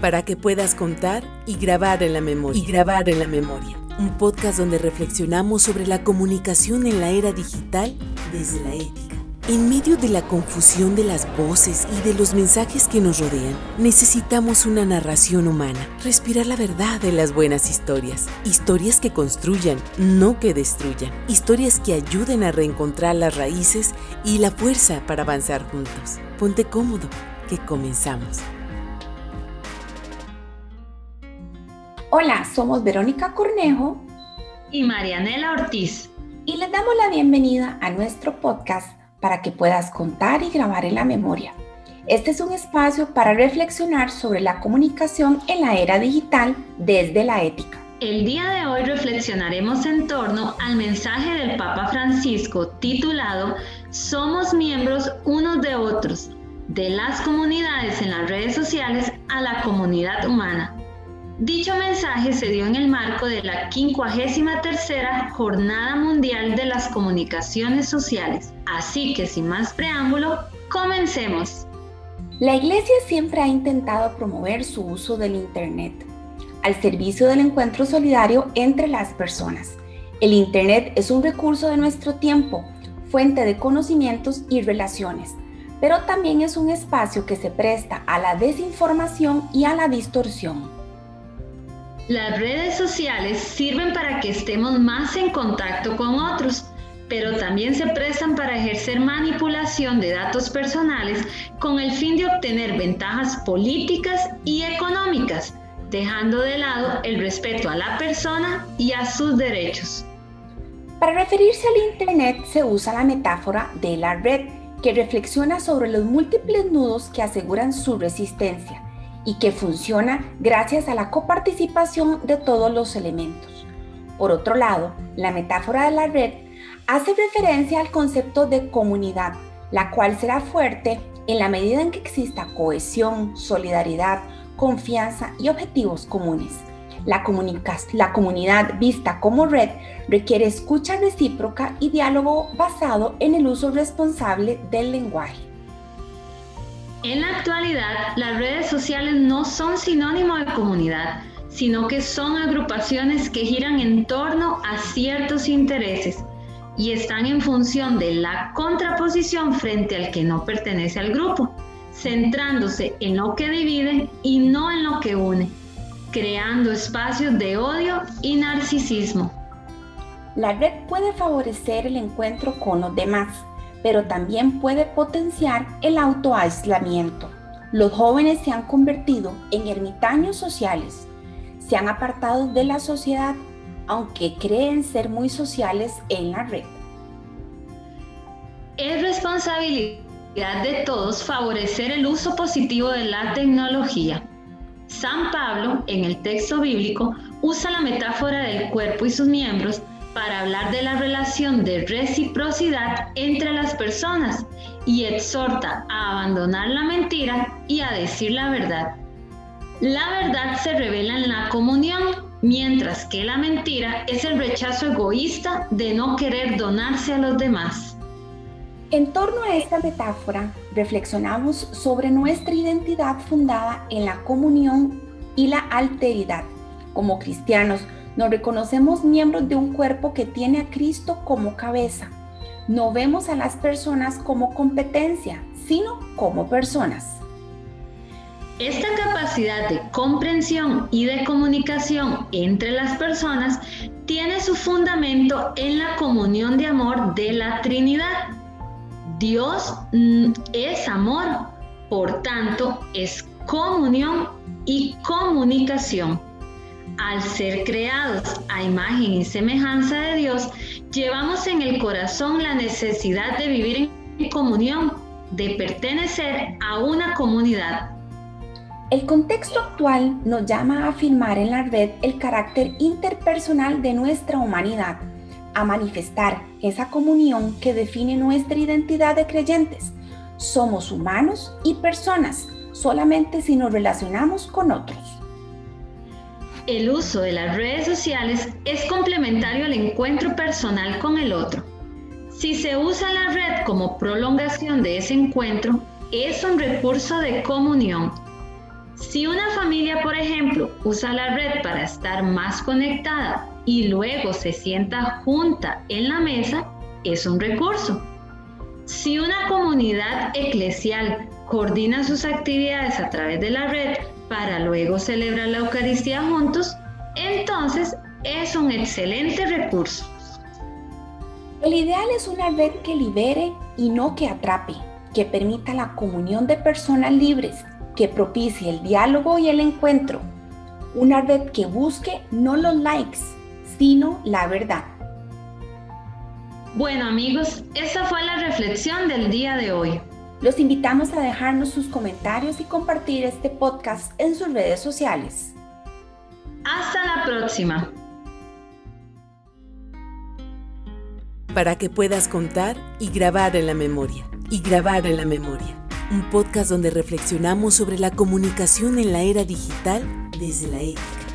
para que puedas contar y grabar en la memoria. Y grabar en la memoria. Un podcast donde reflexionamos sobre la comunicación en la era digital desde la ética. En medio de la confusión de las voces y de los mensajes que nos rodean, necesitamos una narración humana, respirar la verdad de las buenas historias, historias que construyan, no que destruyan, historias que ayuden a reencontrar las raíces y la fuerza para avanzar juntos. Ponte cómodo, que comenzamos. Hola, somos Verónica Cornejo y Marianela Ortiz y les damos la bienvenida a nuestro podcast para que puedas contar y grabar en la memoria. Este es un espacio para reflexionar sobre la comunicación en la era digital desde la ética. El día de hoy reflexionaremos en torno al mensaje del Papa Francisco titulado Somos miembros unos de otros, de las comunidades en las redes sociales a la comunidad humana. Dicho mensaje se dio en el marco de la 53 Jornada Mundial de las Comunicaciones Sociales. Así que sin más preámbulo, comencemos. La Iglesia siempre ha intentado promover su uso del Internet al servicio del encuentro solidario entre las personas. El Internet es un recurso de nuestro tiempo, fuente de conocimientos y relaciones, pero también es un espacio que se presta a la desinformación y a la distorsión. Las redes sociales sirven para que estemos más en contacto con otros, pero también se prestan para ejercer manipulación de datos personales con el fin de obtener ventajas políticas y económicas, dejando de lado el respeto a la persona y a sus derechos. Para referirse al Internet se usa la metáfora de la red, que reflexiona sobre los múltiples nudos que aseguran su resistencia y que funciona gracias a la coparticipación de todos los elementos. Por otro lado, la metáfora de la red hace referencia al concepto de comunidad, la cual será fuerte en la medida en que exista cohesión, solidaridad, confianza y objetivos comunes. La, la, comunidad vista como red requiere escucha recíproca y diálogo basado en el uso responsable del lenguaje. En la actualidad, las redes sociales no son sinónimo de comunidad, sino que son agrupaciones que giran en torno a ciertos intereses y están en función de la contraposición frente al que no pertenece al grupo, centrándose en lo que divide y no en lo que une, creando espacios de odio y narcisismo. La red puede favorecer el encuentro con los demás pero también puede potenciar el autoaislamiento. Los jóvenes se han convertido en ermitaños sociales, se han apartado de la sociedad, aunque creen ser muy sociales en la red. Es responsabilidad de todos favorecer el uso positivo de la tecnología. San Pablo, en el texto bíblico, usa la metáfora del cuerpo y sus miembros para hablar de la relación de reciprocidad entre las personas y exhorta a abandonar la mentira y a decir la verdad. La verdad se revela en la comunión, mientras que la mentira es el rechazo egoísta de no querer donarse a los demás. En torno a esta metáfora, reflexionamos sobre nuestra identidad fundada en la comunión y la alteridad. Como cristianos, nos reconocemos miembros de un cuerpo que tiene a Cristo como cabeza. No vemos a las personas como competencia, sino como personas. Esta capacidad de comprensión y de comunicación entre las personas tiene su fundamento en la comunión de amor de la Trinidad. Dios mm, es amor, por tanto es comunión y comunicación. Al ser creados a imagen y semejanza de Dios, llevamos en el corazón la necesidad de vivir en comunión, de pertenecer a una comunidad. El contexto actual nos llama a afirmar en la red el carácter interpersonal de nuestra humanidad, a manifestar esa comunión que define nuestra identidad de creyentes. Somos humanos y personas solamente si nos relacionamos con otros el uso de las redes sociales es complementario al encuentro personal con el otro. Si se usa la red como prolongación de ese encuentro, es un recurso de comunión. Si una familia, por ejemplo, usa la red para estar más conectada y luego se sienta junta en la mesa, es un recurso. Si una comunidad eclesial coordina sus actividades a través de la red para luego celebrar la Eucaristía juntos, entonces es un excelente recurso. El ideal es una red que libere y no que atrape, que permita la comunión de personas libres que propicie el diálogo y el encuentro. Una red que busque no los likes, sino la verdad. Bueno amigos, esa fue la reflexión del día de hoy. Los invitamos a dejarnos sus comentarios y compartir este podcast en sus redes sociales. Hasta la próxima. Para que puedas contar y grabar en la memoria. Y grabar en la memoria un podcast donde reflexionamos sobre la comunicación en la era digital desde la ética.